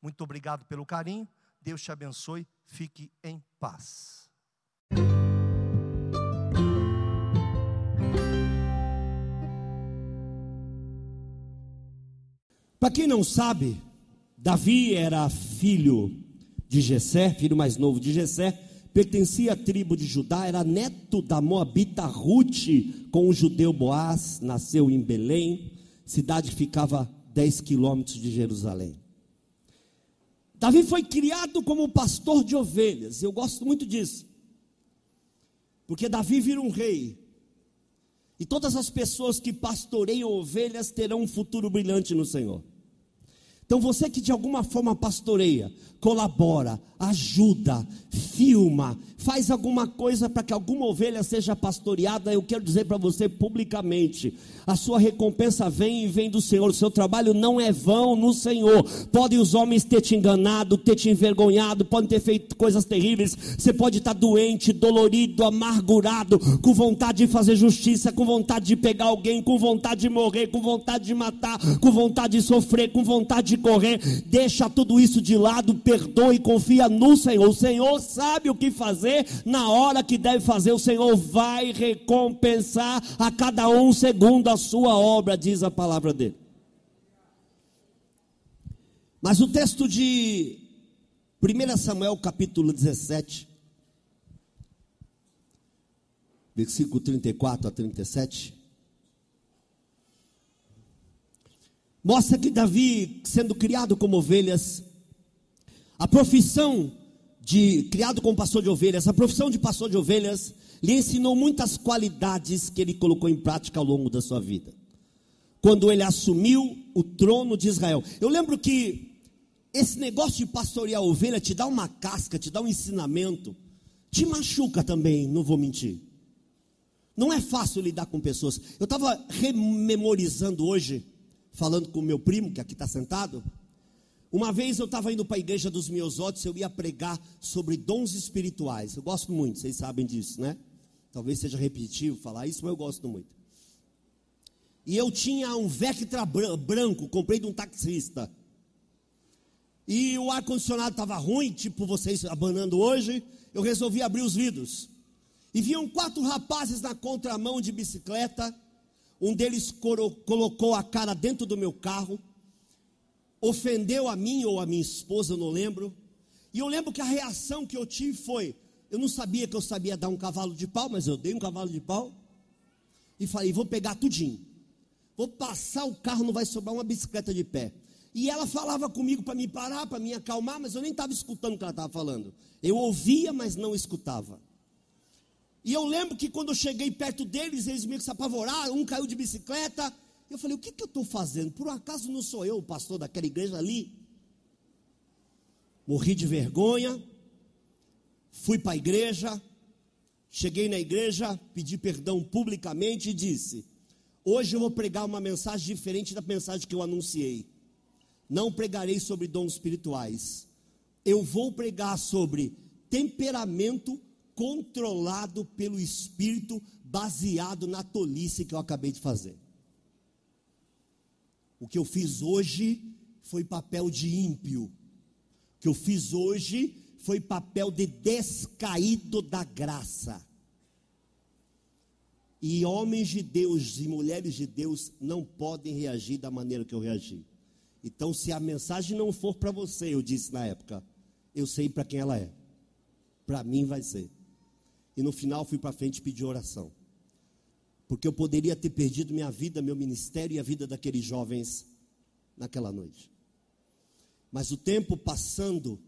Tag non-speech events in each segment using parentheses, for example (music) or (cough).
Muito obrigado pelo carinho. Deus te abençoe. Fique em paz. Para quem não sabe, Davi era filho de Jessé, filho mais novo de Jessé, pertencia à tribo de Judá, era neto da moabita Ruth com o judeu Boaz, nasceu em Belém, cidade que ficava 10 quilômetros de Jerusalém. Davi foi criado como pastor de ovelhas, eu gosto muito disso, porque Davi vira um rei, e todas as pessoas que pastoreiam ovelhas terão um futuro brilhante no Senhor. Então você que de alguma forma pastoreia, colabora, ajuda, filma, faz alguma coisa para que alguma ovelha seja pastoreada, eu quero dizer para você publicamente: a sua recompensa vem e vem do Senhor, o seu trabalho não é vão no Senhor. Podem os homens ter te enganado, ter te envergonhado, podem ter feito coisas terríveis, você pode estar doente, dolorido, amargurado, com vontade de fazer justiça, com vontade de pegar alguém, com vontade de morrer, com vontade de matar, com vontade de sofrer, com vontade de correr. Deixa tudo isso de lado, perdoe e confia no Senhor. O Senhor sabe o que fazer na hora que deve fazer. O Senhor vai recompensar a cada um segundo a sua obra, diz a palavra dele. Mas o texto de 1 Samuel capítulo 17, versículo 34 a 37, mostra que Davi, sendo criado como ovelhas, a profissão de criado como pastor de ovelhas, a profissão de pastor de ovelhas lhe ensinou muitas qualidades que ele colocou em prática ao longo da sua vida. Quando ele assumiu o trono de Israel. Eu lembro que esse negócio de pastorear ovelha te dá uma casca, te dá um ensinamento, te machuca também, não vou mentir. Não é fácil lidar com pessoas. Eu estava rememorizando hoje, falando com o meu primo, que aqui está sentado, uma vez eu estava indo para a igreja dos Miosotes, eu ia pregar sobre dons espirituais. Eu gosto muito, vocês sabem disso, né? Talvez seja repetitivo falar isso, mas eu gosto muito. E eu tinha um Vectra branco, comprei de um taxista. E o ar-condicionado estava ruim, tipo vocês abanando hoje. Eu resolvi abrir os vidros. E viam quatro rapazes na contramão de bicicleta. Um deles colocou a cara dentro do meu carro ofendeu a mim ou a minha esposa, não lembro. E eu lembro que a reação que eu tive foi: eu não sabia que eu sabia dar um cavalo de pau, mas eu dei um cavalo de pau. E falei: vou pegar tudinho. Vou passar o carro, não vai sobrar uma bicicleta de pé. E ela falava comigo para me parar, para me acalmar, mas eu nem estava escutando o que ela estava falando. Eu ouvia, mas não escutava. E eu lembro que quando eu cheguei perto deles, eles meio que se apavoraram, um caiu de bicicleta, eu falei: o que, que eu estou fazendo? Por acaso não sou eu o pastor daquela igreja ali? Morri de vergonha, fui para a igreja, cheguei na igreja, pedi perdão publicamente e disse: Hoje eu vou pregar uma mensagem diferente da mensagem que eu anunciei. Não pregarei sobre dons espirituais. Eu vou pregar sobre temperamento controlado pelo Espírito, baseado na tolice que eu acabei de fazer. O que eu fiz hoje foi papel de ímpio. O que eu fiz hoje foi papel de descaído da graça. E homens de Deus e mulheres de Deus não podem reagir da maneira que eu reagi. Então, se a mensagem não for para você, eu disse na época, eu sei para quem ela é. Para mim vai ser. E no final fui para frente pedir oração. Porque eu poderia ter perdido minha vida, meu ministério e a vida daqueles jovens naquela noite. Mas o tempo passando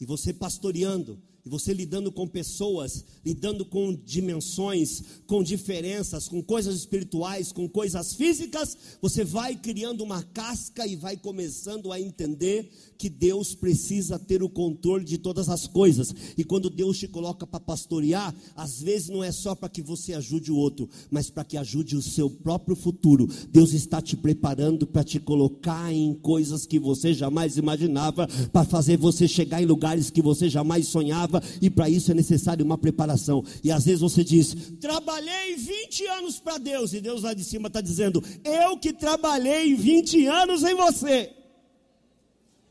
e você pastoreando, e você lidando com pessoas, lidando com dimensões, com diferenças, com coisas espirituais, com coisas físicas, você vai criando uma casca e vai começando a entender que Deus precisa ter o controle de todas as coisas. E quando Deus te coloca para pastorear, às vezes não é só para que você ajude o outro, mas para que ajude o seu próprio futuro. Deus está te preparando para te colocar em coisas que você jamais imaginava, para fazer você chegar em lugares que você jamais sonhava, e para isso é necessário uma preparação. E às vezes você diz: Trabalhei 20 anos para Deus, e Deus lá de cima está dizendo: Eu que trabalhei 20 anos em você.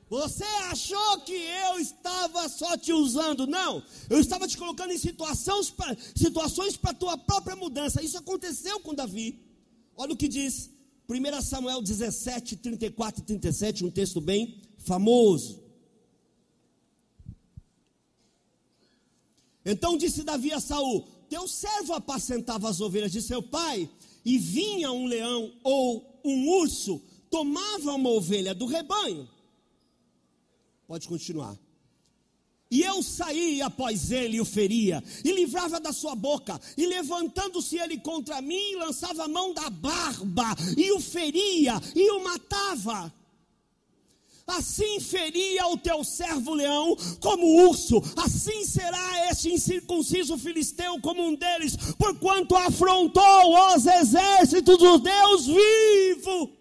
Você achou que eu estava só te usando? Não, eu estava te colocando em situações para situações a tua própria mudança. Isso aconteceu com Davi. Olha o que diz 1 Samuel 17, 34 e 37, um texto bem famoso. Então disse Davi a Saul: Teu servo apacentava as ovelhas de seu pai, e vinha um leão ou um urso, tomava uma ovelha do rebanho Pode continuar. E eu saí após ele e o feria, e livrava da sua boca, e levantando-se ele contra mim, lançava a mão da barba, e o feria, e o matava. Assim feria o teu servo leão como urso, assim será este incircunciso filisteu como um deles, porquanto afrontou os exércitos do Deus vivo.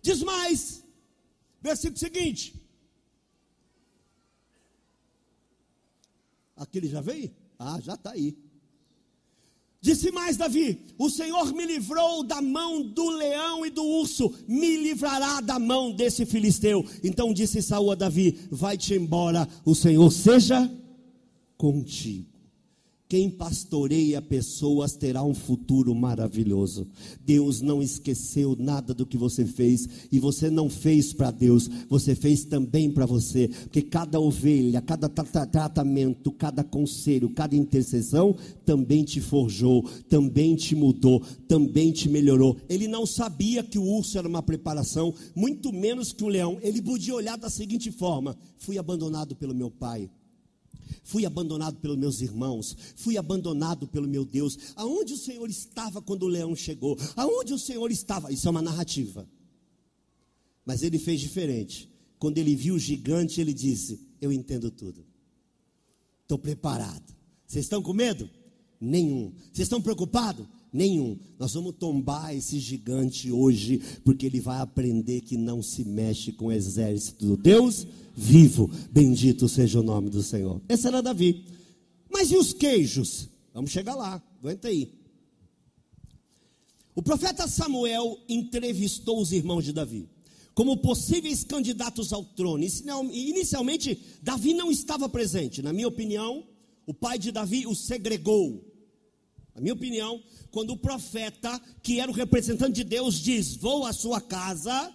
Diz mais, versículo seguinte: Aquele já veio? Ah, já está aí. Disse mais Davi: O Senhor me livrou da mão do leão e do urso, me livrará da mão desse filisteu. Então disse Saul a Davi: Vai-te embora, o Senhor seja contigo. Quem pastoreia pessoas terá um futuro maravilhoso. Deus não esqueceu nada do que você fez e você não fez para Deus, você fez também para você, porque cada ovelha, cada tratamento, cada conselho, cada intercessão também te forjou, também te mudou, também te melhorou. Ele não sabia que o urso era uma preparação, muito menos que o leão. Ele podia olhar da seguinte forma: fui abandonado pelo meu pai Fui abandonado pelos meus irmãos, fui abandonado pelo meu Deus. Aonde o Senhor estava quando o leão chegou? Aonde o Senhor estava? Isso é uma narrativa. Mas ele fez diferente. Quando ele viu o gigante, ele disse: Eu entendo tudo. Estou preparado. Vocês estão com medo? Nenhum. Vocês estão preocupados? Nenhum. Nós vamos tombar esse gigante hoje, porque ele vai aprender que não se mexe com o exército do Deus vivo. Bendito seja o nome do Senhor. Esse era Davi. Mas e os queijos? Vamos chegar lá, aguenta aí. O profeta Samuel entrevistou os irmãos de Davi como possíveis candidatos ao trono. Inicialmente, Davi não estava presente. Na minha opinião, o pai de Davi o segregou. Na minha opinião, quando o profeta, que era o representante de Deus, diz: Vou à sua casa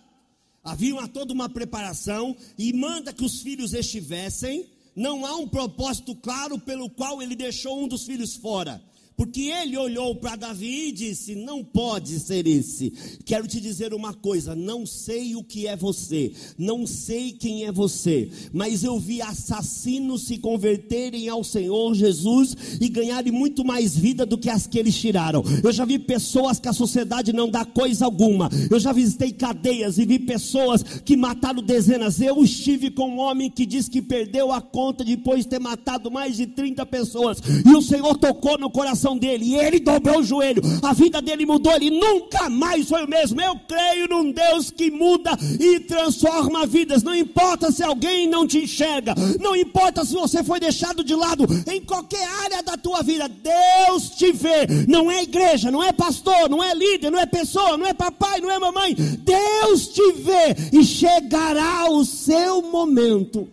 Havia toda uma preparação e manda que os filhos estivessem. Não há um propósito claro pelo qual ele deixou um dos filhos fora. Porque ele olhou para Davi e disse: Não pode ser esse. Quero te dizer uma coisa: não sei o que é você, não sei quem é você, mas eu vi assassinos se converterem ao Senhor Jesus e ganharem muito mais vida do que as que eles tiraram. Eu já vi pessoas que a sociedade não dá coisa alguma. Eu já visitei cadeias e vi pessoas que mataram dezenas. Eu estive com um homem que diz que perdeu a conta depois de ter matado mais de 30 pessoas. E o Senhor tocou no coração dele e ele dobrou o joelho. A vida dele mudou, ele nunca mais foi o mesmo. Eu creio num Deus que muda e transforma vidas. Não importa se alguém não te enxerga, não importa se você foi deixado de lado em qualquer área da tua vida. Deus te vê. Não é igreja, não é pastor, não é líder, não é pessoa, não é papai, não é mamãe. Deus te vê e chegará o seu momento.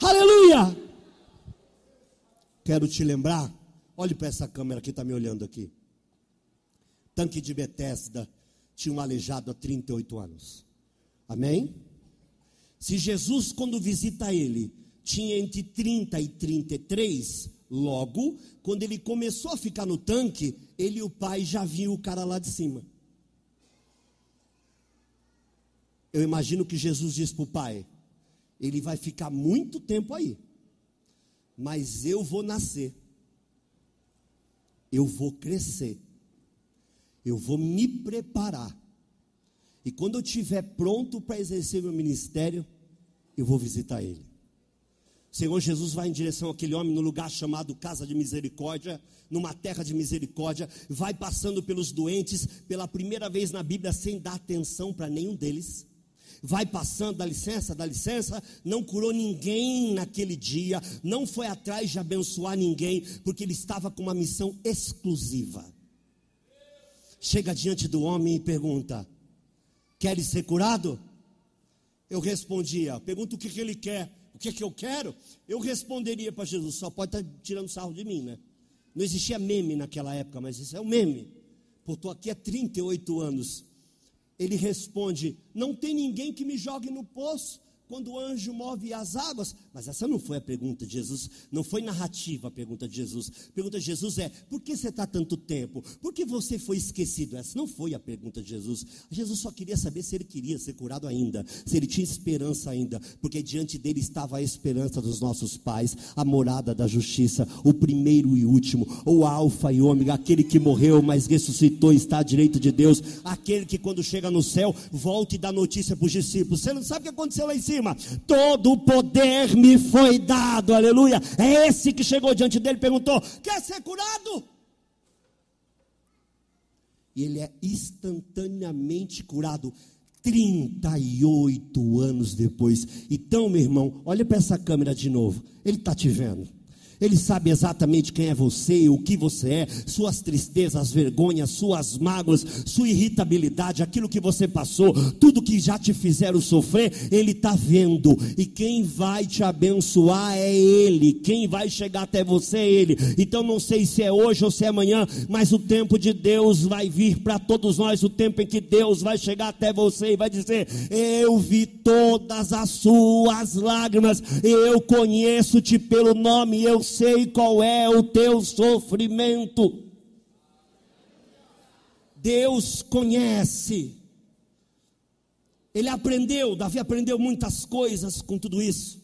Aleluia! Quero te lembrar Olhe para essa câmera que está me olhando aqui. Tanque de Betesda tinha um aleijado há 38 anos. Amém? Se Jesus, quando visita ele, tinha entre 30 e 33, Logo, quando ele começou a ficar no tanque, ele e o pai já viam o cara lá de cima. Eu imagino que Jesus disse para o pai: ele vai ficar muito tempo aí, mas eu vou nascer, eu vou crescer, eu vou me preparar, e quando eu estiver pronto para exercer meu ministério, eu vou visitar ele. O Senhor Jesus vai em direção àquele homem no lugar chamado Casa de Misericórdia, numa terra de misericórdia, vai passando pelos doentes pela primeira vez na Bíblia sem dar atenção para nenhum deles vai passando, dá licença, dá licença, não curou ninguém naquele dia, não foi atrás de abençoar ninguém, porque ele estava com uma missão exclusiva. Chega diante do homem e pergunta: Queres ser curado? Eu respondia: Pergunta o que, que ele quer, o que, que eu quero? Eu responderia para Jesus: Só pode estar tá tirando sarro de mim, né? Não existia meme naquela época, mas isso é um meme. Pô, estou aqui há 38 anos ele responde: Não tem ninguém que me jogue no poço quando o anjo move as águas. Mas essa não foi a pergunta de Jesus, não foi narrativa a pergunta de Jesus. A pergunta de Jesus é: por que você está tanto tempo? Por que você foi esquecido? Essa não foi a pergunta de Jesus. Jesus só queria saber se ele queria ser curado ainda, se ele tinha esperança ainda, porque diante dele estava a esperança dos nossos pais, a morada da justiça, o primeiro e último, o Alfa e Ômega, aquele que morreu, mas ressuscitou, está à direita de Deus, aquele que quando chega no céu, volta e dá notícia para os discípulos. Você não sabe o que aconteceu lá em cima? Todo o poder me foi dado, aleluia. É esse que chegou diante dele e perguntou: Quer ser curado? E ele é instantaneamente curado. 38 anos depois. Então, meu irmão, olha para essa câmera de novo. Ele está te vendo. Ele sabe exatamente quem é você, o que você é, suas tristezas, vergonhas, suas mágoas, sua irritabilidade, aquilo que você passou, tudo que já te fizeram sofrer, Ele está vendo. E quem vai te abençoar é Ele. Quem vai chegar até você é Ele. Então não sei se é hoje ou se é amanhã, mas o tempo de Deus vai vir para todos nós. O tempo em que Deus vai chegar até você e vai dizer: Eu vi todas as suas lágrimas, eu conheço-te pelo nome, eu sei qual é o teu sofrimento. Deus conhece. Ele aprendeu, Davi aprendeu muitas coisas com tudo isso.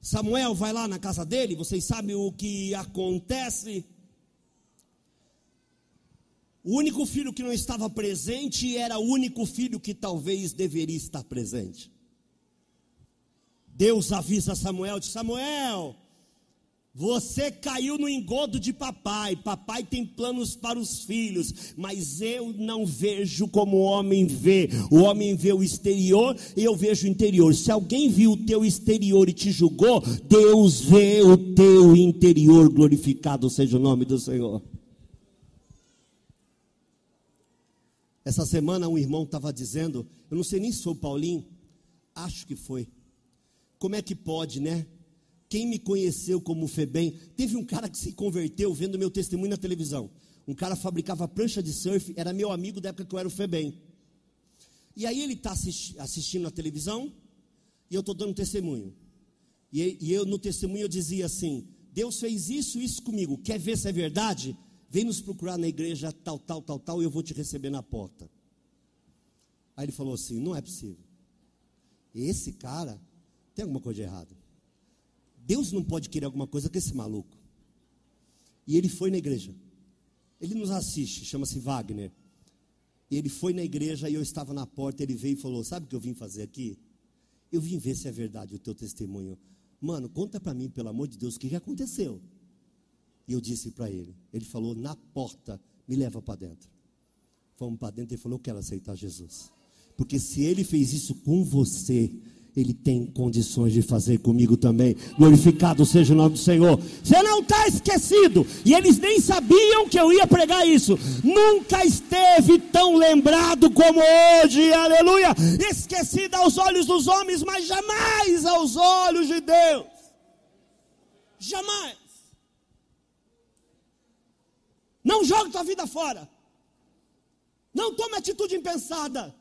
Samuel vai lá na casa dele, vocês sabem o que acontece. O único filho que não estava presente era o único filho que talvez deveria estar presente. Deus avisa Samuel: de Samuel, você caiu no engodo de papai. Papai tem planos para os filhos, mas eu não vejo como o homem vê. O homem vê o exterior e eu vejo o interior. Se alguém viu o teu exterior e te julgou, Deus vê o teu interior. Glorificado seja o nome do Senhor. Essa semana um irmão estava dizendo, eu não sei nem se foi o Paulinho, acho que foi. Como é que pode, né? Quem me conheceu como Febem, teve um cara que se converteu vendo meu testemunho na televisão. Um cara fabricava prancha de surf, era meu amigo da época que eu era o Febem. E aí ele está assisti assistindo a televisão e eu estou dando testemunho. E, e, eu no testemunho eu dizia assim: Deus fez isso, isso comigo. Quer ver se é verdade? Vem nos procurar na igreja tal, tal, tal, tal, e eu vou te receber na porta. Aí ele falou assim: Não é possível. Esse cara tem alguma coisa de errado. Deus não pode querer alguma coisa com esse maluco. E ele foi na igreja. Ele nos assiste, chama-se Wagner. E ele foi na igreja e eu estava na porta. Ele veio e falou: Sabe o que eu vim fazer aqui? Eu vim ver se é verdade o teu testemunho. Mano, conta para mim, pelo amor de Deus, o que, que aconteceu. E eu disse para ele: Ele falou na porta, me leva para dentro. Fomos para dentro e falou: Eu quero aceitar Jesus. Porque se ele fez isso com você, ele tem condições de fazer comigo também. Glorificado seja o nome do Senhor. Você não está esquecido. E eles nem sabiam que eu ia pregar isso. Nunca esteve tão lembrado como hoje. Aleluia. Esquecido aos olhos dos homens, mas jamais aos olhos de Deus. Jamais. Não jogue tua vida fora. Não tome atitude impensada.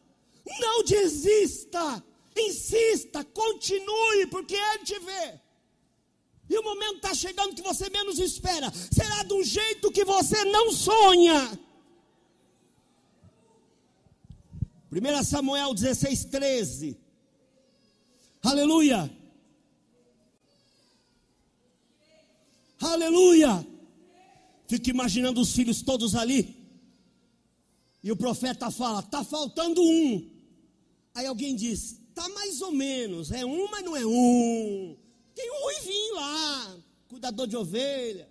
Não desista. Insista, continue, porque Ele te vê. E o momento está chegando que você menos espera. Será um jeito que você não sonha. 1 Samuel 16, 13. Aleluia. Aleluia. Fico imaginando os filhos todos ali. E o profeta fala: está faltando um. Aí alguém diz: está mais ou menos. É um, mas não é um. Tem um ruivinho lá, cuidador de ovelha.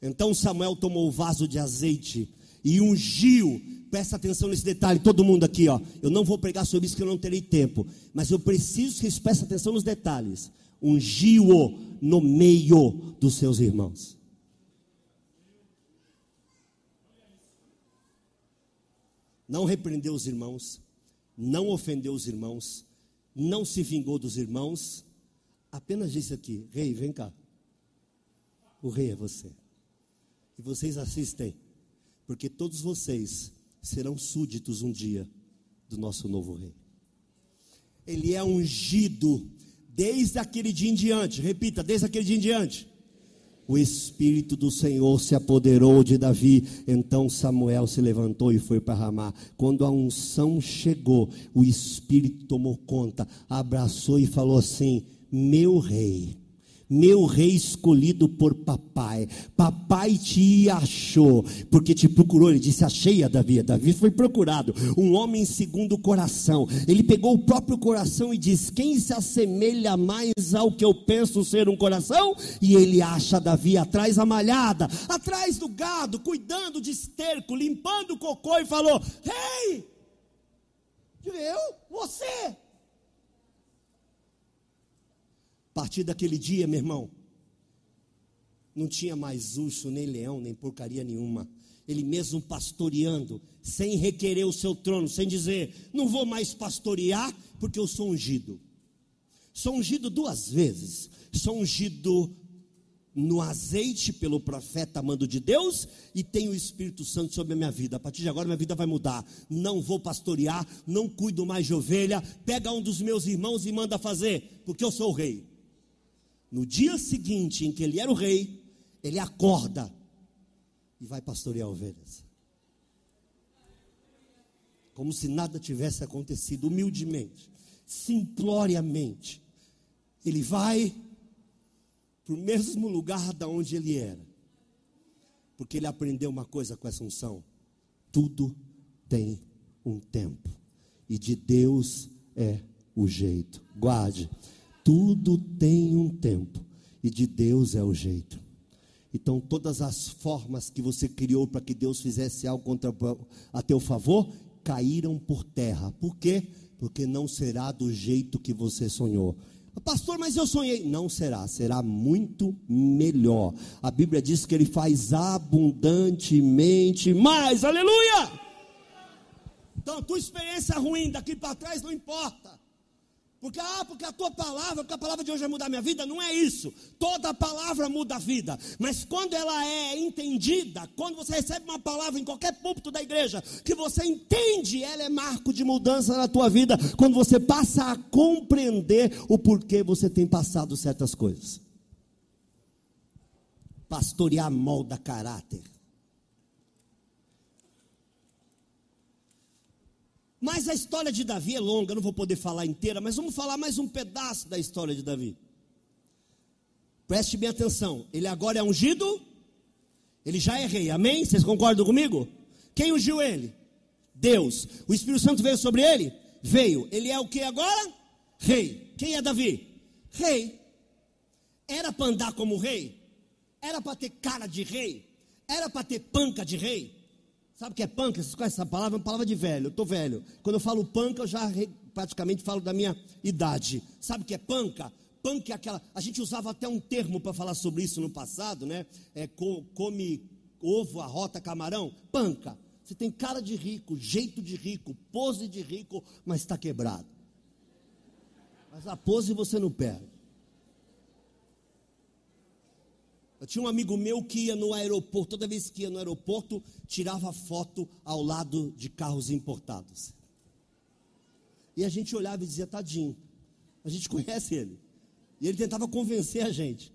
Então Samuel tomou o vaso de azeite e ungiu. Presta atenção nesse detalhe, todo mundo aqui, ó. Eu não vou pregar sobre isso que eu não terei tempo, mas eu preciso que prestem atenção nos detalhes. Ungiu-o no meio dos seus irmãos. Não repreendeu os irmãos, não ofendeu os irmãos, não se vingou dos irmãos, apenas disse aqui: Rei, vem cá. O rei é você. E vocês assistem porque todos vocês serão súditos um dia do nosso novo rei. Ele é ungido desde aquele dia em diante, repita, desde aquele dia em diante. O Espírito do Senhor se apoderou de Davi. Então Samuel se levantou e foi para Ramá. Quando a unção chegou, o Espírito tomou conta, abraçou e falou assim: Meu rei meu rei escolhido por papai. Papai te achou, porque te procurou. Ele disse: Achei a Davi. Davi foi procurado, um homem segundo o coração. Ele pegou o próprio coração e disse: Quem se assemelha mais ao que eu penso ser um coração? E ele acha Davi atrás da malhada, atrás do gado, cuidando de esterco, limpando o cocô, e falou: Rei, hey, eu? Você? A partir daquele dia, meu irmão, não tinha mais urso, nem leão, nem porcaria nenhuma. Ele mesmo pastoreando, sem requerer o seu trono, sem dizer, não vou mais pastorear, porque eu sou ungido. Sou ungido duas vezes. Sou ungido no azeite pelo profeta amando de Deus e tenho o Espírito Santo sobre a minha vida. A partir de agora minha vida vai mudar. Não vou pastorear, não cuido mais de ovelha. Pega um dos meus irmãos e manda fazer, porque eu sou o rei. No dia seguinte em que ele era o rei, ele acorda e vai pastorear ovelhas. Como se nada tivesse acontecido, humildemente, simploriamente. Ele vai para o mesmo lugar da onde ele era. Porque ele aprendeu uma coisa com essa unção: tudo tem um tempo, e de Deus é o jeito. Guarde. Tudo tem um tempo e de Deus é o jeito. Então, todas as formas que você criou para que Deus fizesse algo contra, a teu favor caíram por terra. Por quê? Porque não será do jeito que você sonhou. Pastor, mas eu sonhei. Não será, será muito melhor. A Bíblia diz que ele faz abundantemente mais. Aleluia! Então, tua experiência ruim daqui para trás não importa. Porque, ah, porque a tua palavra, porque a palavra de hoje vai mudar a minha vida, não é isso. Toda palavra muda a vida. Mas quando ela é entendida, quando você recebe uma palavra em qualquer púlpito da igreja, que você entende, ela é marco de mudança na tua vida. Quando você passa a compreender o porquê você tem passado certas coisas. Pastorear molda caráter. Mas a história de Davi é longa, não vou poder falar inteira, mas vamos falar mais um pedaço da história de Davi. Preste bem atenção, ele agora é ungido, ele já é rei, amém? Vocês concordam comigo? Quem ungiu ele? Deus. O Espírito Santo veio sobre ele? Veio. Ele é o que agora? Rei. Quem é Davi? Rei. Era para andar como rei? Era para ter cara de rei? Era para ter panca de rei? Sabe o que é panca? Vocês conhecem essa palavra? É uma palavra de velho. Eu estou velho. Quando eu falo panca, eu já praticamente falo da minha idade. Sabe o que é panca? Panca é aquela. A gente usava até um termo para falar sobre isso no passado, né? É come ovo, arrota, camarão. Panca. Você tem cara de rico, jeito de rico, pose de rico, mas está quebrado. Mas a pose você não perde. Eu tinha um amigo meu que ia no aeroporto, toda vez que ia no aeroporto, tirava foto ao lado de carros importados. E a gente olhava e dizia, tadinho, a gente (laughs) conhece ele. E ele tentava convencer a gente.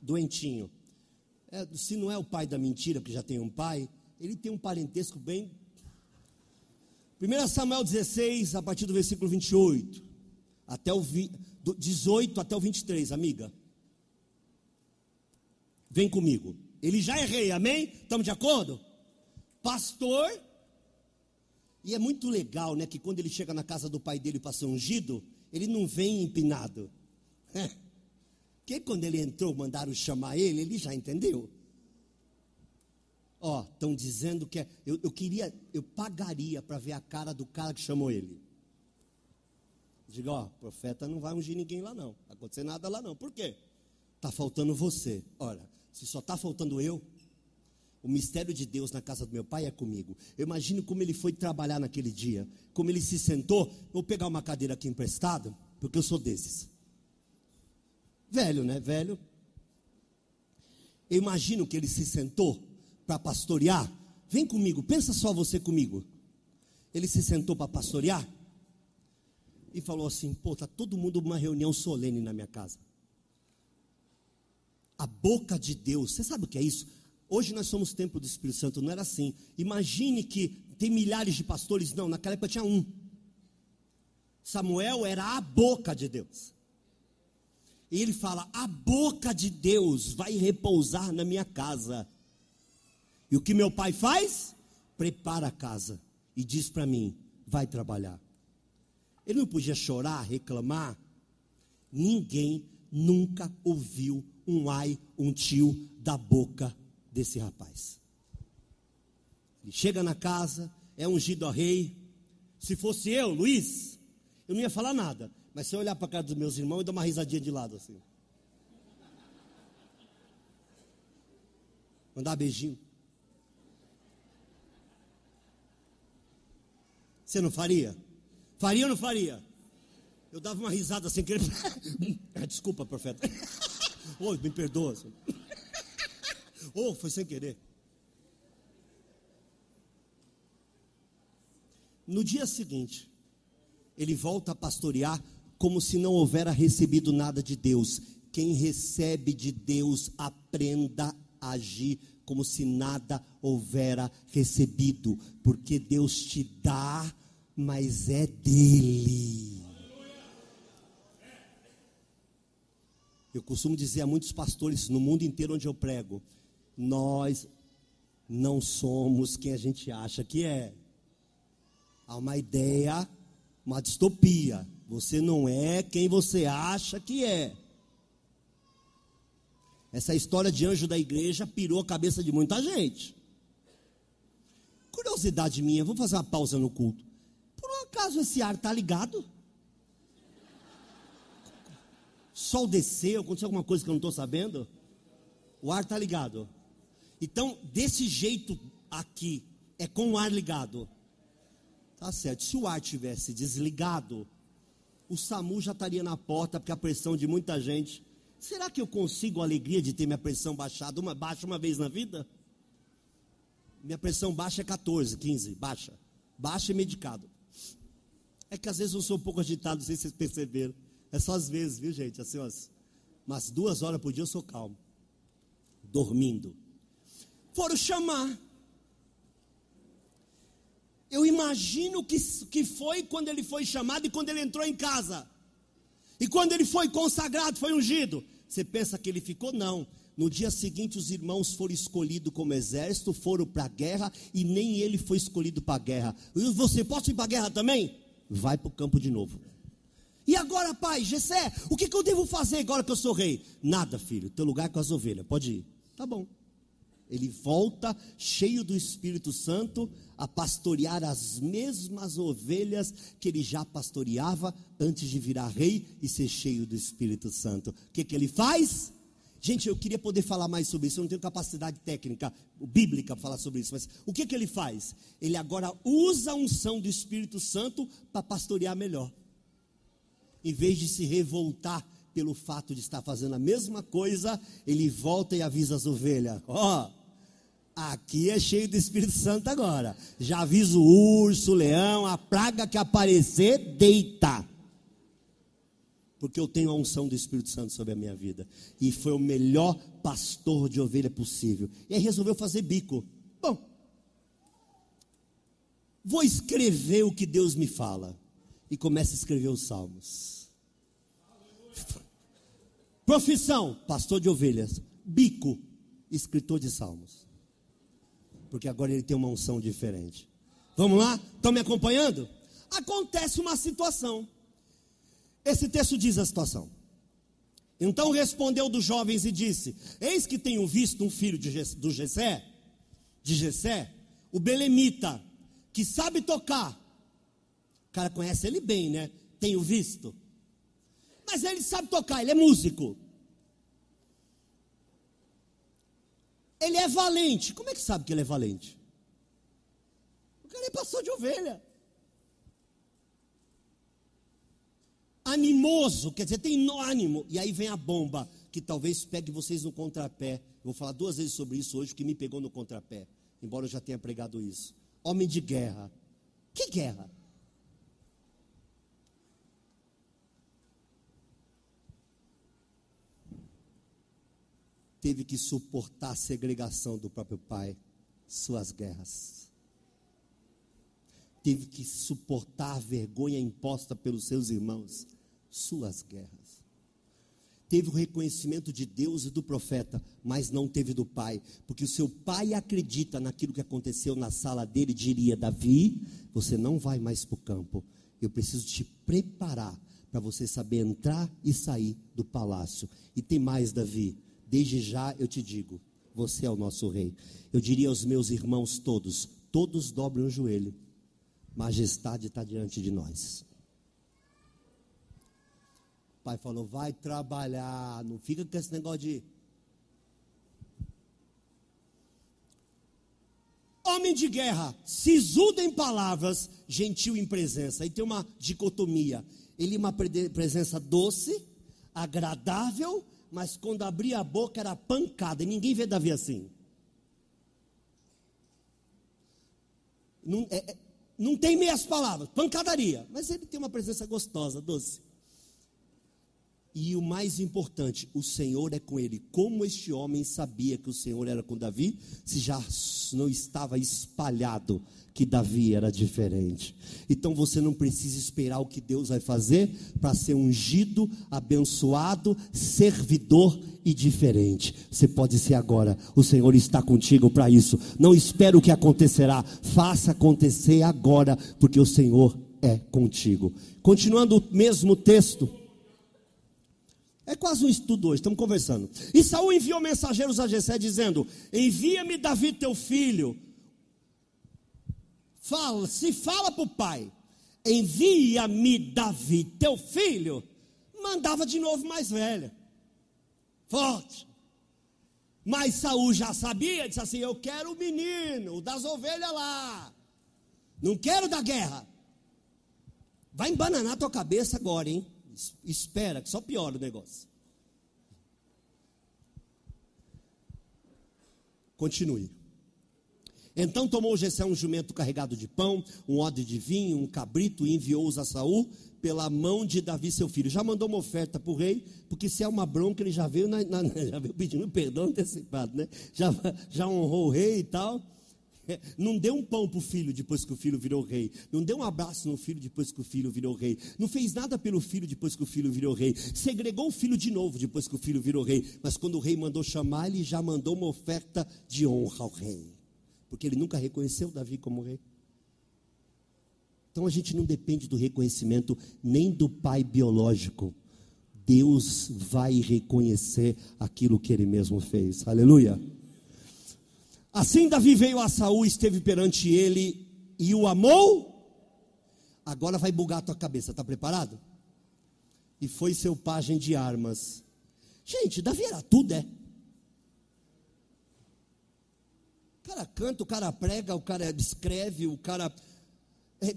Doentinho. É, se não é o pai da mentira, que já tem um pai, ele tem um parentesco bem. 1 Samuel 16, a partir do versículo 28, até o vi, 18 até o 23, amiga. Vem comigo. Ele já é rei, amém? Estamos de acordo? Pastor. E é muito legal, né? Que quando ele chega na casa do pai dele para ser ungido, ele não vem empinado. (laughs) É. Que quando ele entrou, mandaram chamar ele, ele já entendeu. Ó, estão dizendo que é, eu, eu queria, eu pagaria para ver a cara do cara que chamou ele. Diga, ó, profeta não vai ungir ninguém lá não. Vai acontecer nada lá não. Por quê? Está faltando você. Ora, se só está faltando eu, o mistério de Deus na casa do meu pai é comigo. Eu imagino como ele foi trabalhar naquele dia. Como ele se sentou. Vou pegar uma cadeira aqui emprestada, porque eu sou desses. Velho, né? Velho. Eu imagino que ele se sentou para pastorear. Vem comigo, pensa só você comigo. Ele se sentou para pastorear e falou assim: pô, tá todo mundo numa reunião solene na minha casa a boca de Deus. Você sabe o que é isso? Hoje nós somos templo do Espírito Santo, não era assim. Imagine que tem milhares de pastores, não, naquela época tinha um. Samuel era a boca de Deus. E ele fala: A boca de Deus vai repousar na minha casa. E o que meu pai faz? Prepara a casa e diz para mim: Vai trabalhar. Ele não podia chorar, reclamar. Ninguém nunca ouviu um ai, um tio da boca desse rapaz. Ele chega na casa, é ungido a rei. Se fosse eu, Luiz, eu não ia falar nada. Mas se eu olhar para a cara dos meus irmãos, eu dou uma risadinha de lado assim. Mandar beijinho. Você não faria? Faria ou não faria? Eu dava uma risada sem querer. (laughs) Desculpa, profeta. Oi, me perdoa. oh, foi sem querer. No dia seguinte, ele volta a pastorear como se não houvera recebido nada de Deus. Quem recebe de Deus, aprenda a agir como se nada houvera recebido, porque Deus te dá, mas é dele. Eu costumo dizer a muitos pastores no mundo inteiro onde eu prego: nós não somos quem a gente acha que é. Há uma ideia, uma distopia. Você não é quem você acha que é. Essa história de anjo da igreja pirou a cabeça de muita gente. Curiosidade minha, vou fazer uma pausa no culto. Acaso esse ar está ligado? sol desceu, aconteceu alguma coisa que eu não estou sabendo, o ar está ligado. Então, desse jeito aqui, é com o ar ligado. Tá certo. Se o ar tivesse desligado, o SAMU já estaria na porta, porque a pressão de muita gente. Será que eu consigo a alegria de ter minha pressão baixada uma, baixa uma vez na vida? Minha pressão baixa é 14, 15, baixa. Baixa e medicado. É que às vezes eu sou um pouco agitado, não sei se vocês perceberam. É só às vezes, viu gente? Assim, umas, umas duas horas por dia eu sou calmo. Dormindo. Foram chamar. Eu imagino que, que foi quando ele foi chamado e quando ele entrou em casa. E quando ele foi consagrado, foi ungido. Você pensa que ele ficou? Não. No dia seguinte, os irmãos foram escolhidos como exército, foram para a guerra e nem ele foi escolhido para a guerra. E você pode ir para a guerra também? Vai para o campo de novo. E agora, pai, Gessé, o que, que eu devo fazer agora que eu sou rei? Nada, filho, teu lugar é com as ovelhas, pode ir. Tá bom. Ele volta cheio do Espírito Santo a pastorear as mesmas ovelhas que ele já pastoreava antes de virar rei e ser cheio do Espírito Santo. O que, que ele faz? Gente, eu queria poder falar mais sobre isso, eu não tenho capacidade técnica, bíblica para falar sobre isso, mas o que, que ele faz? Ele agora usa a unção do Espírito Santo para pastorear melhor em vez de se revoltar pelo fato de estar fazendo a mesma coisa, ele volta e avisa as ovelhas: Ó, oh, Aqui é cheio do Espírito Santo agora. Já aviso o urso, o leão, a praga que aparecer, deita. Porque eu tenho a unção do Espírito Santo sobre a minha vida. E foi o melhor pastor de ovelha possível. E aí resolveu fazer bico. Bom, vou escrever o que Deus me fala. E começa a escrever os salmos. Profissão: pastor de ovelhas. Bico: escritor de salmos porque agora ele tem uma unção diferente. Vamos lá? Estão me acompanhando? Acontece uma situação. Esse texto diz a situação. Então respondeu dos jovens e disse: Eis que tenho visto um filho de, do Gessé, de Gessé, o belemita, que sabe tocar. O cara conhece ele bem, né? Tenho visto. Mas ele sabe tocar, ele é músico. Ele é valente. Como é que sabe que ele é valente? O cara passou de ovelha. Animoso, quer dizer, tem ânimo. E aí vem a bomba, que talvez pegue vocês no contrapé. Eu vou falar duas vezes sobre isso hoje, que me pegou no contrapé. Embora eu já tenha pregado isso. Homem de guerra. Que guerra? teve que suportar a segregação do próprio pai, suas guerras. Teve que suportar a vergonha imposta pelos seus irmãos, suas guerras. Teve o reconhecimento de Deus e do profeta, mas não teve do pai, porque o seu pai acredita naquilo que aconteceu na sala dele, diria: Davi, você não vai mais para o campo, eu preciso te preparar para você saber entrar e sair do palácio. E tem mais, Davi, Desde já eu te digo, você é o nosso rei. Eu diria aos meus irmãos todos: todos dobrem o joelho. Majestade está diante de nós. Pai falou: vai trabalhar, não fica com esse negócio de. Homem de guerra, sisudo em palavras, gentil em presença. Aí tem uma dicotomia. Ele uma presença doce, agradável mas quando abria a boca era pancada, e ninguém vê Davi assim. Não, é, é, não tem meias palavras, pancadaria, mas ele tem uma presença gostosa, doce. E o mais importante, o Senhor é com ele. Como este homem sabia que o Senhor era com Davi, se já não estava espalhado que Davi era diferente. Então você não precisa esperar o que Deus vai fazer para ser ungido, abençoado, servidor e diferente. Você pode ser agora. O Senhor está contigo para isso. Não espere o que acontecerá. Faça acontecer agora, porque o Senhor é contigo. Continuando o mesmo texto. É quase um estudo hoje, estamos conversando. E Saul enviou mensageiros a Jessé dizendo: Envia-me Davi teu filho. Fala, se fala para o pai, envia-me Davi teu filho. Mandava de novo mais velha. Forte. Mas Saul já sabia, disse assim: Eu quero o menino, o das ovelhas lá. Não quero da guerra. Vai embananar tua cabeça agora, hein? Espera, que só piora o negócio. Continue. Então tomou Jessé um jumento carregado de pão, um odre de vinho, um cabrito e enviou-os a Saul pela mão de Davi seu filho. Já mandou uma oferta para o rei, porque se é uma bronca ele já veio, na, na, (laughs) já veio pedindo perdão antecipado, né? Já, já honrou o rei e tal. (laughs) Não deu um pão para o filho depois que o filho virou rei. Não deu um abraço no filho depois que o filho virou rei. Não fez nada pelo filho depois que o filho virou rei. Segregou o filho de novo depois que o filho virou rei. Mas quando o rei mandou chamar, ele já mandou uma oferta de honra ao rei. Porque ele nunca reconheceu Davi como rei. Então a gente não depende do reconhecimento nem do pai biológico. Deus vai reconhecer aquilo que ele mesmo fez. Aleluia. Assim Davi veio a Saul, esteve perante ele e o amou. Agora vai bugar a tua cabeça, está preparado? E foi seu pajem de armas. Gente, Davi era tudo, é? O cara canta, o cara prega, o cara escreve, o cara. É,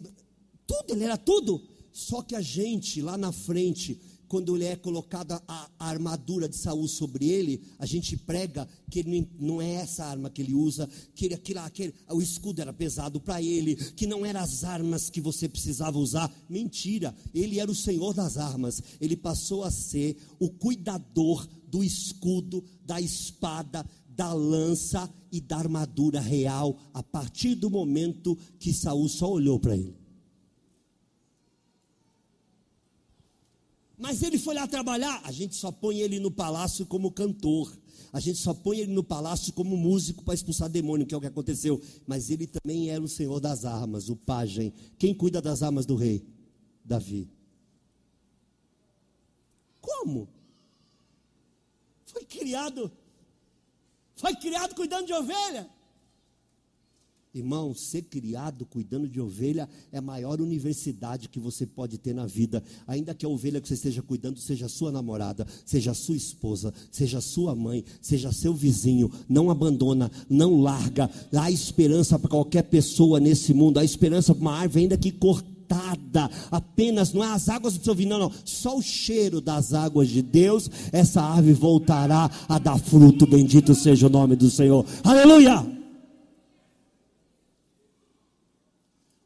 tudo, ele era tudo. Só que a gente lá na frente quando é colocada a, a, armadura de Saul sobre ele, a gente prega que ele não é essa arma que ele usa, que ele, aquilo, aquele, o escudo era pesado para ele, que não eram as armas que você precisava usar. Mentira, ele era o Senhor das armas. Ele passou a ser o cuidador do escudo, da espada, da lança e da armadura real a partir do momento que Saul só olhou para ele. Mas ele foi lá trabalhar. A gente só põe ele no palácio como cantor. A gente só põe ele no palácio como músico para expulsar demônio, que é o que aconteceu. Mas ele também era o senhor das armas, o pajem. Quem cuida das armas do rei? Davi. Como? Foi criado. Foi criado cuidando de ovelha. Irmão, ser criado cuidando de ovelha é a maior universidade que você pode ter na vida. Ainda que a ovelha que você esteja cuidando seja sua namorada, seja sua esposa, seja sua mãe, seja seu vizinho, não abandona, não larga. Há esperança para qualquer pessoa nesse mundo. Há esperança para uma árvore ainda que cortada. Apenas não é as águas do seu vinho, não, não. Só o cheiro das águas de Deus, essa árvore voltará a dar fruto. Bendito seja o nome do Senhor. Aleluia!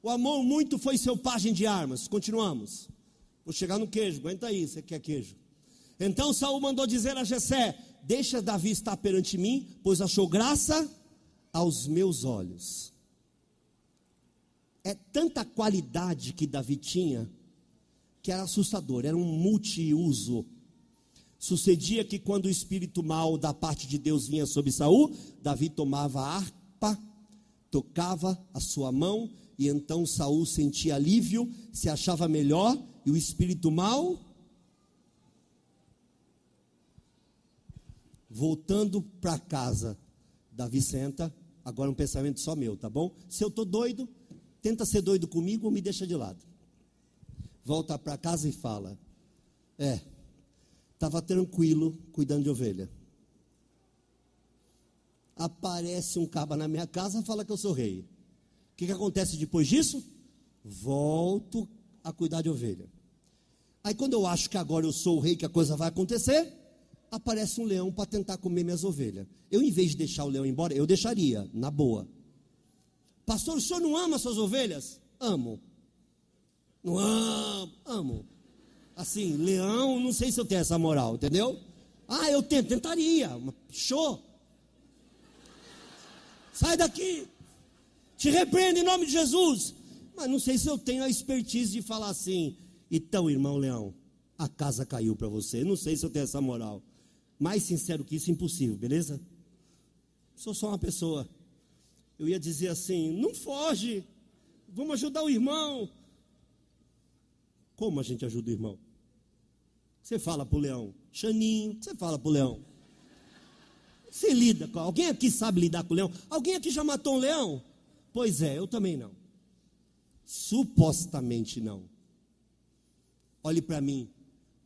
O amor muito foi seu pajem de armas. Continuamos. Vou chegar no queijo, aguenta aí, você quer queijo. Então Saul mandou dizer a Jessé: Deixa Davi estar perante mim, pois achou graça aos meus olhos. É tanta qualidade que Davi tinha que era assustador, era um multiuso. Sucedia que quando o espírito mal da parte de Deus vinha sobre Saul, Davi tomava a harpa, tocava a sua mão e então Saul sentia alívio, se achava melhor, e o espírito mal voltando para casa. Davi senta, agora um pensamento só meu, tá bom? Se eu estou doido, tenta ser doido comigo ou me deixa de lado. Volta para casa e fala: É, estava tranquilo cuidando de ovelha. Aparece um caba na minha casa, fala que eu sou rei que, que acontece depois disso? Volto a cuidar de ovelha. Aí quando eu acho que agora eu sou o rei, que a coisa vai acontecer, aparece um leão para tentar comer minhas ovelhas. Eu, em vez de deixar o leão embora, eu deixaria, na boa. Pastor, o senhor não ama suas ovelhas? Amo. Não amo, amo. Assim, leão, não sei se eu tenho essa moral, entendeu? Ah, eu tento, tentaria. Show. Sai daqui. Te repreendo em nome de Jesus. Mas não sei se eu tenho a expertise de falar assim. Então, irmão Leão, a casa caiu para você. Não sei se eu tenho essa moral. Mais sincero que isso, impossível, beleza? Sou só uma pessoa. Eu ia dizer assim: não foge, vamos ajudar o irmão. Como a gente ajuda o irmão? Você fala para o leão, Xaninho, você fala para o leão. Você lida com alguém aqui sabe lidar com o leão? Alguém aqui já matou um leão? Pois é, eu também não. Supostamente não. Olhe para mim.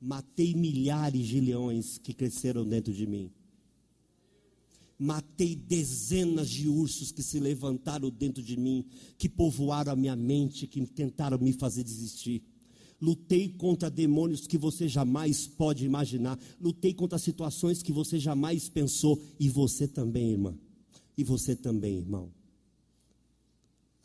Matei milhares de leões que cresceram dentro de mim. Matei dezenas de ursos que se levantaram dentro de mim, que povoaram a minha mente, que tentaram me fazer desistir. Lutei contra demônios que você jamais pode imaginar. Lutei contra situações que você jamais pensou. E você também, irmã. E você também, irmão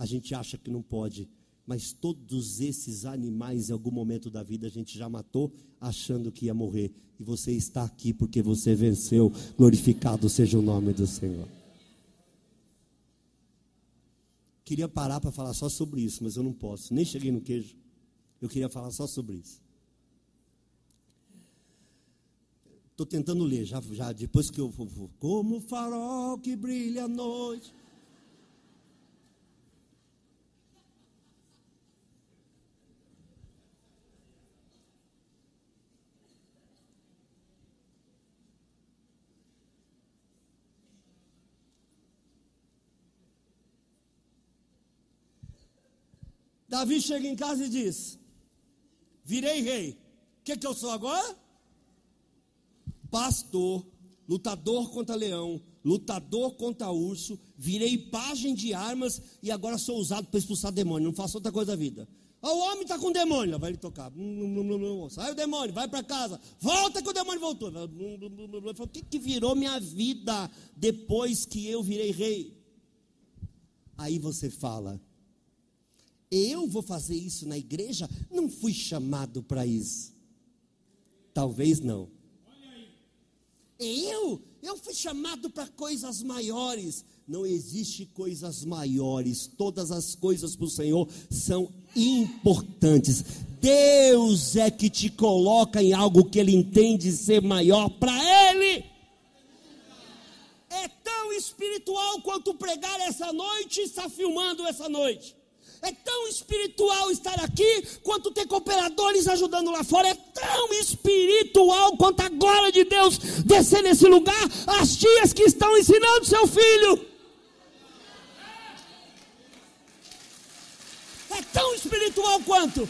a gente acha que não pode, mas todos esses animais, em algum momento da vida, a gente já matou achando que ia morrer. E você está aqui porque você venceu. Glorificado seja o nome do Senhor. Queria parar para falar só sobre isso, mas eu não posso. Nem cheguei no queijo. Eu queria falar só sobre isso. Estou tentando ler, já, já depois que eu vou. Como farol que brilha à noite. Davi chega em casa e diz: Virei rei. O que, que eu sou agora? Pastor, lutador contra leão, lutador contra urso, virei pajem de armas e agora sou usado para expulsar demônio. Não faço outra coisa da vida. o homem está com demônio, vai ele tocar. Sai o demônio, vai para casa. Volta que o demônio voltou. O que, que virou minha vida depois que eu virei rei? Aí você fala, eu vou fazer isso na igreja? Não fui chamado para isso. Talvez não. Eu? Eu fui chamado para coisas maiores. Não existe coisas maiores. Todas as coisas para o Senhor são importantes. Deus é que te coloca em algo que Ele entende ser maior para Ele. É tão espiritual quanto pregar essa noite e estar filmando essa noite. É tão espiritual estar aqui quanto ter cooperadores ajudando lá fora. É tão espiritual quanto a glória de Deus descer nesse lugar. As tias que estão ensinando seu filho. É tão espiritual quanto.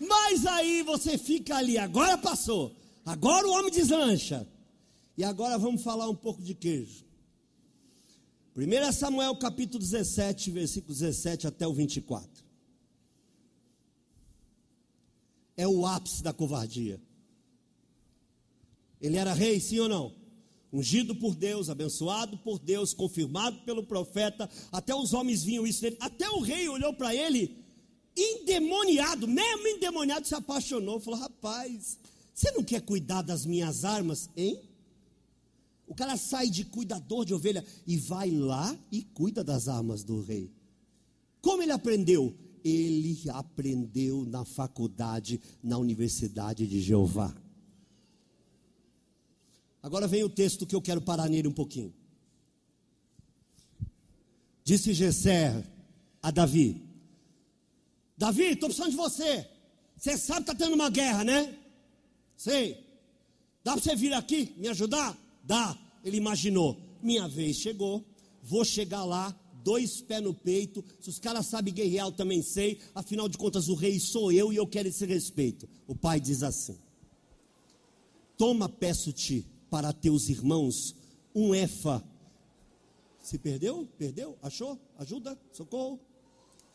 Mas aí você fica ali, agora passou. Agora o homem deslancha. E agora vamos falar um pouco de queijo. 1 Samuel capítulo 17, versículo 17 até o 24. É o ápice da covardia. Ele era rei, sim ou não? Ungido por Deus, abençoado por Deus, confirmado pelo profeta. Até os homens vinham isso dele. Até o rei olhou para ele, endemoniado, mesmo endemoniado, se apaixonou. Falou: Rapaz, você não quer cuidar das minhas armas, hein? O cara sai de cuidador de ovelha e vai lá e cuida das armas do rei. Como ele aprendeu? Ele aprendeu na faculdade, na universidade de Jeová. Agora vem o texto que eu quero parar nele um pouquinho. Disse Gessé a Davi: Davi, estou precisando de você. Você sabe que está tendo uma guerra, né? Sei. Dá para você vir aqui me ajudar? Dá. Ele imaginou: minha vez chegou, vou chegar lá, dois pés no peito. Se os caras sabem guerrear, eu também sei. Afinal de contas, o rei sou eu e eu quero esse respeito. O pai diz assim: Toma, peço-te, para teus irmãos, um efa. Se perdeu? Perdeu? Achou? Ajuda? Socorro?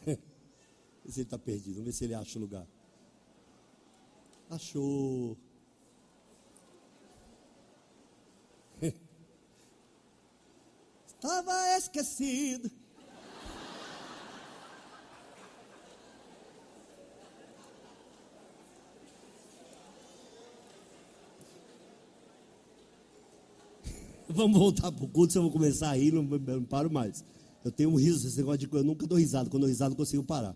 Vê se ele está perdido. Vamos ver se ele acha o lugar. Achou. Estava esquecido. Vamos voltar para o culto, se eu vou começar a rir, não, não paro mais. Eu tenho um riso, esse negócio de eu nunca dou risada. Quando eu dou risada, não consigo parar.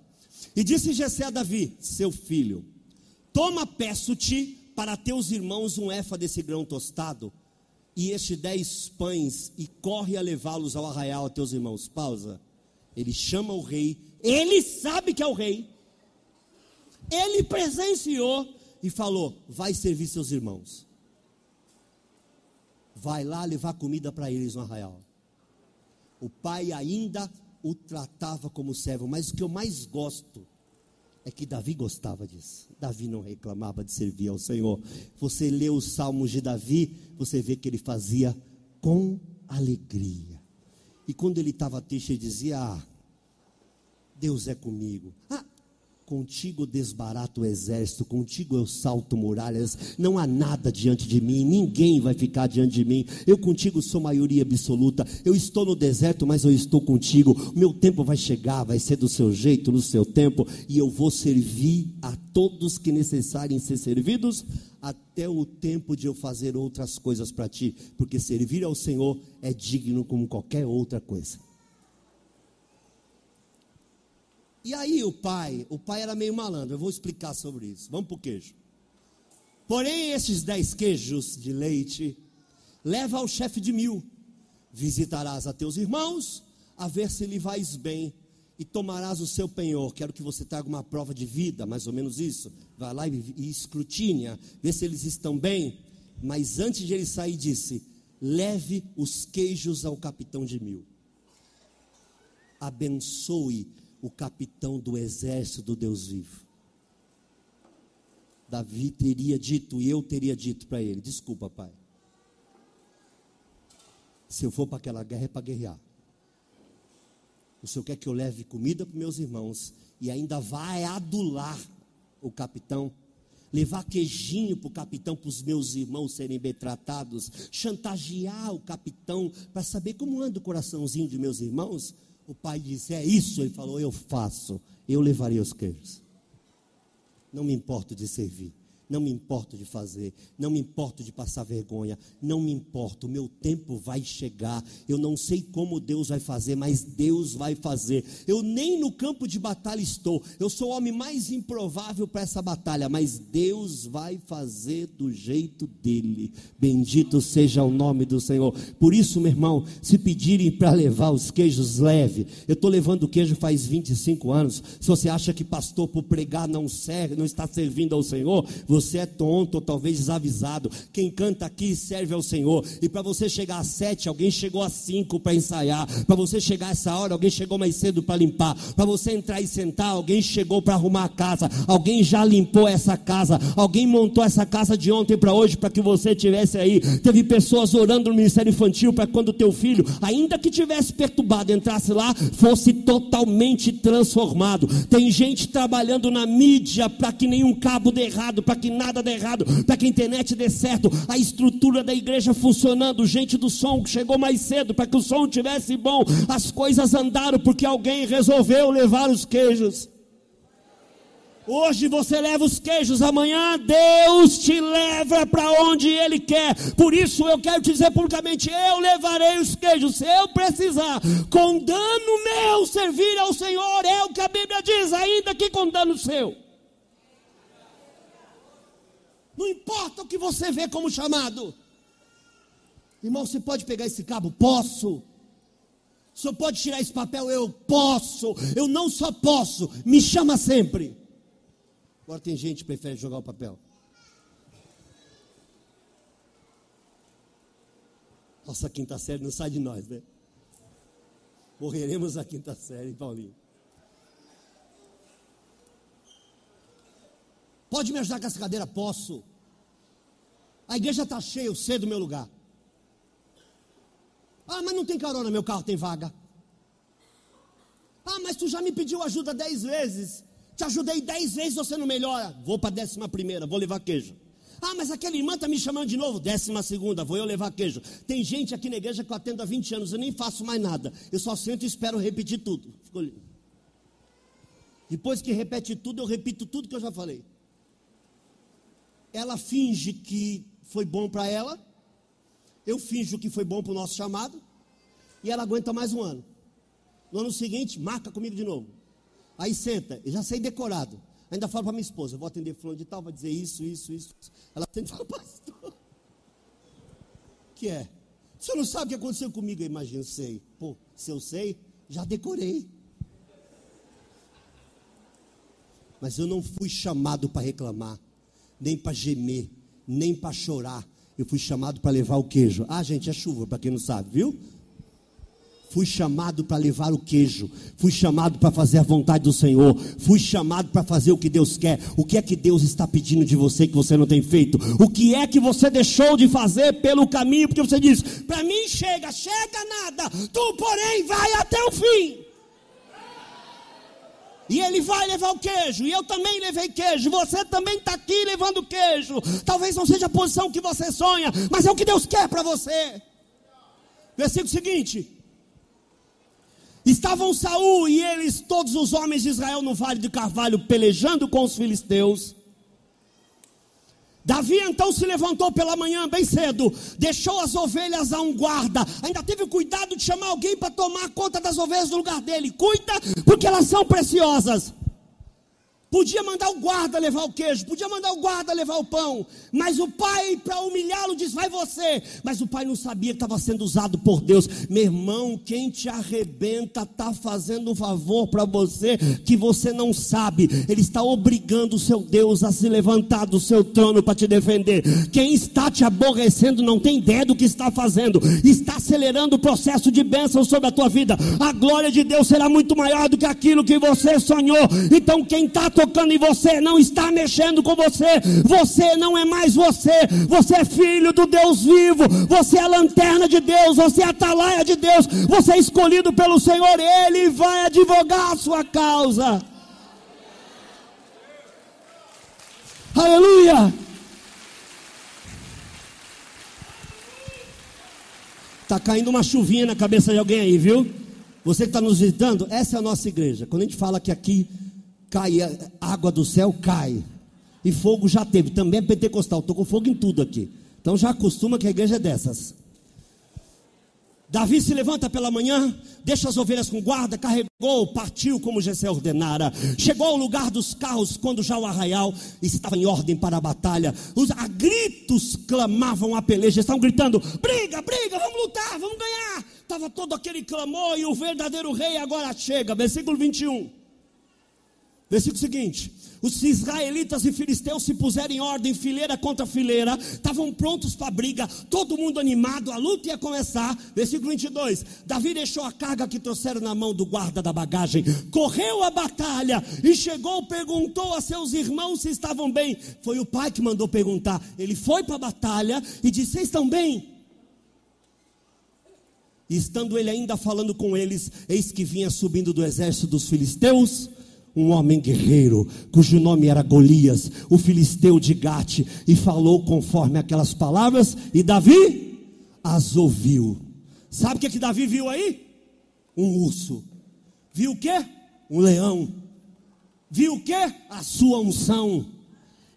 E disse Jessé a Davi, seu filho: Toma, peço-te, para teus irmãos um efa desse grão tostado e este dez pães e corre a levá-los ao arraial a teus irmãos. Pausa. Ele chama o rei, ele sabe que é o rei, ele presenciou e falou: Vai servir seus irmãos. Vai lá levar comida para eles no arraial. O pai ainda o tratava como servo, mas o que eu mais gosto é que Davi gostava disso. Davi não reclamava de servir ao Senhor. Você lê os salmos de Davi, você vê que ele fazia com alegria. E quando ele estava triste, ele dizia: Ah, Deus é comigo. Ah, Contigo desbarato o exército, contigo eu salto muralhas, não há nada diante de mim, ninguém vai ficar diante de mim. Eu contigo sou maioria absoluta. Eu estou no deserto, mas eu estou contigo. Meu tempo vai chegar, vai ser do seu jeito, no seu tempo, e eu vou servir a todos que necessarem ser servidos, até o tempo de eu fazer outras coisas para ti, porque servir ao Senhor é digno como qualquer outra coisa. E aí o pai, o pai era meio malandro, eu vou explicar sobre isso. Vamos para o queijo. Porém, esses dez queijos de leite, leva ao chefe de mil. Visitarás a teus irmãos, a ver se lhe vais bem, e tomarás o seu penhor. Quero que você traga uma prova de vida, mais ou menos isso. Vai lá e, e escrutina, vê se eles estão bem. Mas antes de ele sair, disse: leve os queijos ao capitão de mil. Abençoe o capitão do exército do Deus vivo. Davi teria dito, e eu teria dito para ele: Desculpa, pai. Se eu for para aquela guerra é para guerrear. O senhor quer que eu leve comida para meus irmãos e ainda vai adular o capitão? levar queijinho para o capitão, para os meus irmãos serem bem tratados, chantagear o capitão para saber como anda o coraçãozinho de meus irmãos. O pai disse: É isso. Ele falou: Eu faço, eu levarei os queijos. Não me importo de servir. Não me importo de fazer, não me importo de passar vergonha, não me importo, o meu tempo vai chegar. Eu não sei como Deus vai fazer, mas Deus vai fazer. Eu nem no campo de batalha estou, eu sou o homem mais improvável para essa batalha, mas Deus vai fazer do jeito dele. Bendito seja o nome do Senhor. Por isso, meu irmão, se pedirem para levar os queijos, leve. Eu estou levando queijo faz 25 anos. Se você acha que pastor por pregar não serve, não está servindo ao Senhor, você você é tonto ou talvez desavisado. Quem canta aqui serve ao Senhor. E para você chegar às sete, alguém chegou às cinco para ensaiar. Para você chegar a essa hora, alguém chegou mais cedo para limpar. Para você entrar e sentar, alguém chegou para arrumar a casa. Alguém já limpou essa casa. Alguém montou essa casa de ontem para hoje para que você tivesse aí. Teve pessoas orando no ministério infantil para quando teu filho, ainda que tivesse perturbado, entrasse lá, fosse totalmente transformado. Tem gente trabalhando na mídia para que nenhum cabo dê errado, para que que nada dê errado, para que a internet dê certo, a estrutura da igreja funcionando, gente do som que chegou mais cedo para que o som tivesse bom, as coisas andaram porque alguém resolveu levar os queijos. Hoje você leva os queijos, amanhã Deus te leva para onde Ele quer. Por isso eu quero te dizer publicamente: eu levarei os queijos, se eu precisar, com dano meu, servir ao Senhor, é o que a Bíblia diz, ainda que com dano seu. Não importa o que você vê como chamado. Irmão, você pode pegar esse cabo? Posso. O senhor pode tirar esse papel? Eu posso. Eu não só posso. Me chama sempre. Agora tem gente que prefere jogar o papel. Nossa quinta série não sai de nós, né? Morreremos a quinta série, Paulinho. Pode me ajudar com essa cadeira? Posso. A igreja está cheia, eu sei do meu lugar. Ah, mas não tem carona, meu carro tem vaga. Ah, mas tu já me pediu ajuda dez vezes. Te ajudei dez vezes, você não melhora. Vou para a décima primeira, vou levar queijo. Ah, mas aquela irmã está me chamando de novo. Décima segunda, vou eu levar queijo. Tem gente aqui na igreja que eu atendo há 20 anos, eu nem faço mais nada. Eu só sento e espero repetir tudo. Depois que repete tudo, eu repito tudo que eu já falei ela finge que foi bom para ela, eu finjo que foi bom para o nosso chamado, e ela aguenta mais um ano. No ano seguinte, marca comigo de novo. Aí senta, eu já sei decorado. Ainda falo para minha esposa, vou atender fulano de tal, vai dizer isso, isso, isso. Ela senta e fala, pastor, que é? Você não sabe o que aconteceu comigo? Eu imagino, sei. Pô, se eu sei, já decorei. Mas eu não fui chamado para reclamar nem para gemer, nem para chorar. Eu fui chamado para levar o queijo. Ah, gente, é chuva, para quem não sabe, viu? Fui chamado para levar o queijo. Fui chamado para fazer a vontade do Senhor. Fui chamado para fazer o que Deus quer. O que é que Deus está pedindo de você que você não tem feito? O que é que você deixou de fazer pelo caminho? Porque você diz: para mim chega, chega nada. Tu, porém, vai até o fim. E ele vai levar o queijo, e eu também levei queijo, você também está aqui levando queijo. Talvez não seja a posição que você sonha, mas é o que Deus quer para você. Versículo seguinte: Estavam Saul e eles, todos os homens de Israel, no vale de Carvalho, pelejando com os filisteus. Davi então se levantou pela manhã bem cedo, deixou as ovelhas a um guarda, ainda teve cuidado de chamar alguém para tomar conta das ovelhas no lugar dele. Cuida, porque elas são preciosas. Podia mandar o guarda levar o queijo, podia mandar o guarda levar o pão, mas o pai, para humilhá-lo, diz: Vai você. Mas o pai não sabia que estava sendo usado por Deus. Meu irmão, quem te arrebenta está fazendo um favor para você que você não sabe. Ele está obrigando o seu Deus a se levantar do seu trono para te defender. Quem está te aborrecendo não tem ideia do que está fazendo, está acelerando o processo de bênção sobre a tua vida. A glória de Deus será muito maior do que aquilo que você sonhou. Então, quem está tocando em você, não está mexendo com você. Você não é mais você. Você é filho do Deus vivo. Você é a lanterna de Deus. Você é a atalaia de Deus. Você é escolhido pelo Senhor. Ele vai advogar a sua causa. Aleluia! Está caindo uma chuvinha na cabeça de alguém aí, viu? Você que está nos visitando, essa é a nossa igreja. Quando a gente fala que aqui cai água do céu, cai. E fogo já teve. Também é pentecostal. Estou com fogo em tudo aqui. Então já acostuma que a igreja é dessas. Davi se levanta pela manhã, deixa as ovelhas com guarda, carregou, partiu como Jessé ordenara. Chegou ao lugar dos carros quando já o arraial estava em ordem para a batalha. Os a gritos clamavam a peleja, estavam gritando: briga, briga, vamos lutar, vamos ganhar. Estava todo aquele clamor e o verdadeiro rei agora chega. Versículo 21. Versículo seguinte: os israelitas e filisteus se puseram em ordem, fileira contra fileira, estavam prontos para a briga, todo mundo animado, a luta ia começar. Versículo 22: Davi deixou a carga que trouxeram na mão do guarda da bagagem, correu a batalha e chegou, perguntou a seus irmãos se estavam bem. Foi o pai que mandou perguntar. Ele foi para a batalha e disse: Vocês estão bem? E estando ele ainda falando com eles, eis que vinha subindo do exército dos filisteus um homem guerreiro, cujo nome era Golias, o filisteu de Gate, e falou conforme aquelas palavras, e Davi as ouviu. Sabe o que, que Davi viu aí? Um urso. Viu o que? Um leão. Viu o que? A sua unção.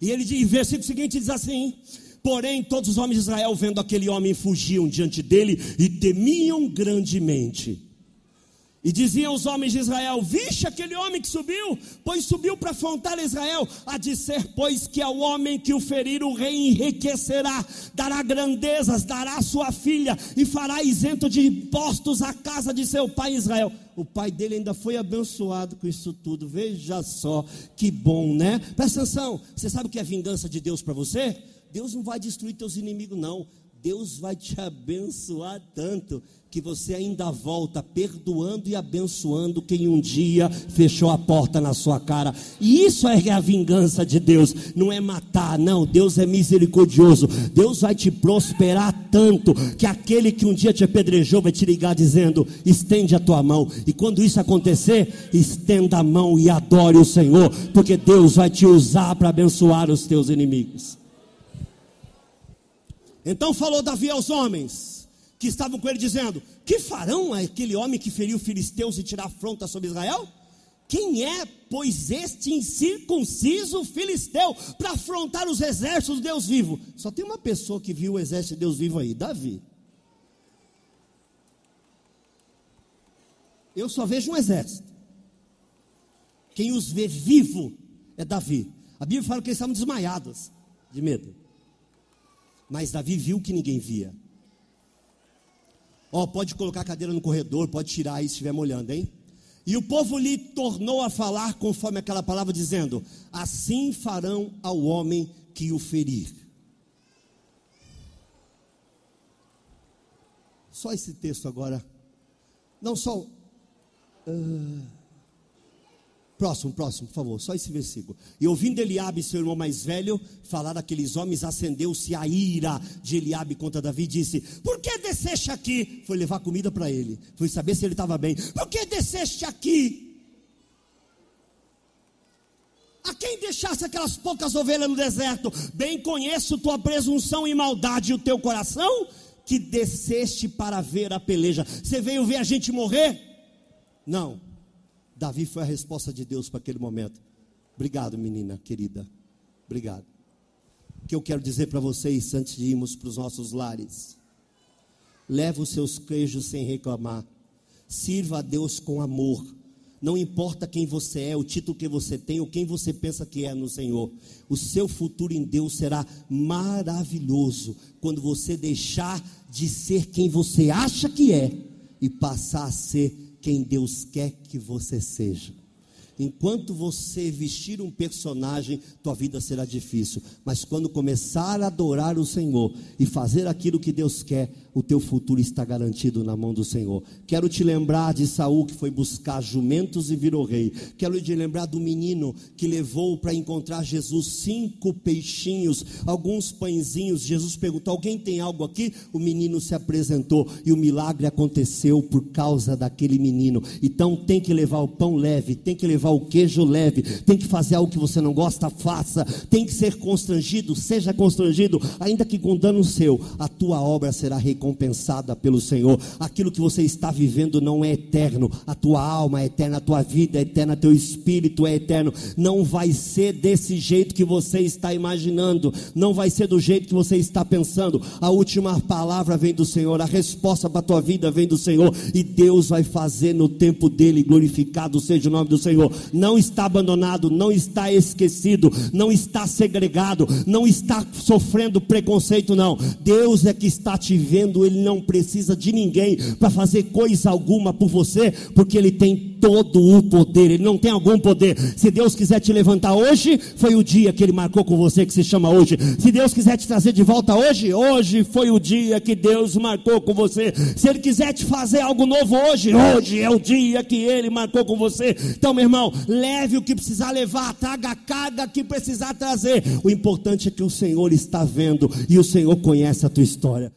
E ele diz, versículo seguinte diz assim: Porém, todos os homens de Israel, vendo aquele homem, fugiam diante dele e temiam grandemente. E diziam os homens de Israel: Vixe aquele homem que subiu, pois subiu para afrontar Israel. A dizer, pois, que ao homem que o ferir, o rei enriquecerá, dará grandezas, dará sua filha, e fará isento de impostos a casa de seu pai Israel. O pai dele ainda foi abençoado com isso tudo. Veja só que bom, né? Presta atenção: você sabe o que é vingança de Deus para você? Deus não vai destruir teus inimigos, não. Deus vai te abençoar tanto que você ainda volta perdoando e abençoando quem um dia fechou a porta na sua cara. E isso é a vingança de Deus, não é matar, não. Deus é misericordioso. Deus vai te prosperar tanto que aquele que um dia te apedrejou vai te ligar dizendo: estende a tua mão. E quando isso acontecer, estenda a mão e adore o Senhor, porque Deus vai te usar para abençoar os teus inimigos. Então falou Davi aos homens que estavam com ele dizendo: Que farão aquele homem que feriu filisteus e tirar afronta sobre Israel? Quem é, pois, este incircunciso filisteu para afrontar os exércitos do Deus vivo? Só tem uma pessoa que viu o exército de Deus vivo aí: Davi. Eu só vejo um exército. Quem os vê vivo é Davi. A Bíblia fala que eles estavam desmaiados de medo. Mas Davi viu que ninguém via. Ó, oh, pode colocar a cadeira no corredor, pode tirar aí se estiver molhando, hein? E o povo lhe tornou a falar conforme aquela palavra, dizendo: Assim farão ao homem que o ferir. Só esse texto agora. Não só. Uh, Próximo, próximo, por favor, só esse versículo. E ouvindo Eliabe, seu irmão mais velho, falar daqueles homens, acendeu-se a ira de Eliabe contra Davi e disse: Por que desceste aqui? Foi levar comida para ele, foi saber se ele estava bem. Por que desceste aqui? A quem deixaste aquelas poucas ovelhas no deserto? Bem conheço tua presunção e maldade e o teu coração, que desceste para ver a peleja. Você veio ver a gente morrer? Não Davi foi a resposta de Deus para aquele momento. Obrigado, menina querida. Obrigado. O que eu quero dizer para vocês antes de irmos para os nossos lares? Leve os seus queijos sem reclamar. Sirva a Deus com amor. Não importa quem você é, o título que você tem, ou quem você pensa que é no Senhor. O seu futuro em Deus será maravilhoso quando você deixar de ser quem você acha que é e passar a ser quem Deus quer que você seja. Enquanto você vestir um personagem, tua vida será difícil. Mas quando começar a adorar o Senhor e fazer aquilo que Deus quer, o teu futuro está garantido na mão do Senhor. Quero te lembrar de Saul que foi buscar jumentos e virou rei. Quero te lembrar do menino que levou para encontrar Jesus cinco peixinhos, alguns pãezinhos. Jesus perguntou: "Alguém tem algo aqui?" O menino se apresentou e o milagre aconteceu por causa daquele menino. Então tem que levar o pão leve, tem que levar o queijo leve, tem que fazer algo que você não gosta, faça. Tem que ser constrangido, seja constrangido, ainda que com dano seu, a tua obra será recompensada recompensada pelo Senhor. Aquilo que você está vivendo não é eterno, a tua alma é eterna, a tua vida é eterna, teu espírito é eterno. Não vai ser desse jeito que você está imaginando, não vai ser do jeito que você está pensando. A última palavra vem do Senhor, a resposta para a tua vida vem do Senhor, e Deus vai fazer no tempo dele, glorificado seja o nome do Senhor. Não está abandonado, não está esquecido, não está segregado, não está sofrendo preconceito, não. Deus é que está te vendo ele não precisa de ninguém para fazer coisa alguma por você, porque ele tem todo o poder, ele não tem algum poder. Se Deus quiser te levantar hoje, foi o dia que ele marcou com você, que se chama hoje. Se Deus quiser te trazer de volta hoje, hoje foi o dia que Deus marcou com você. Se ele quiser te fazer algo novo hoje, hoje é o dia que ele marcou com você. Então, meu irmão, leve o que precisar levar, traga a carga que precisar trazer. O importante é que o Senhor está vendo e o Senhor conhece a tua história.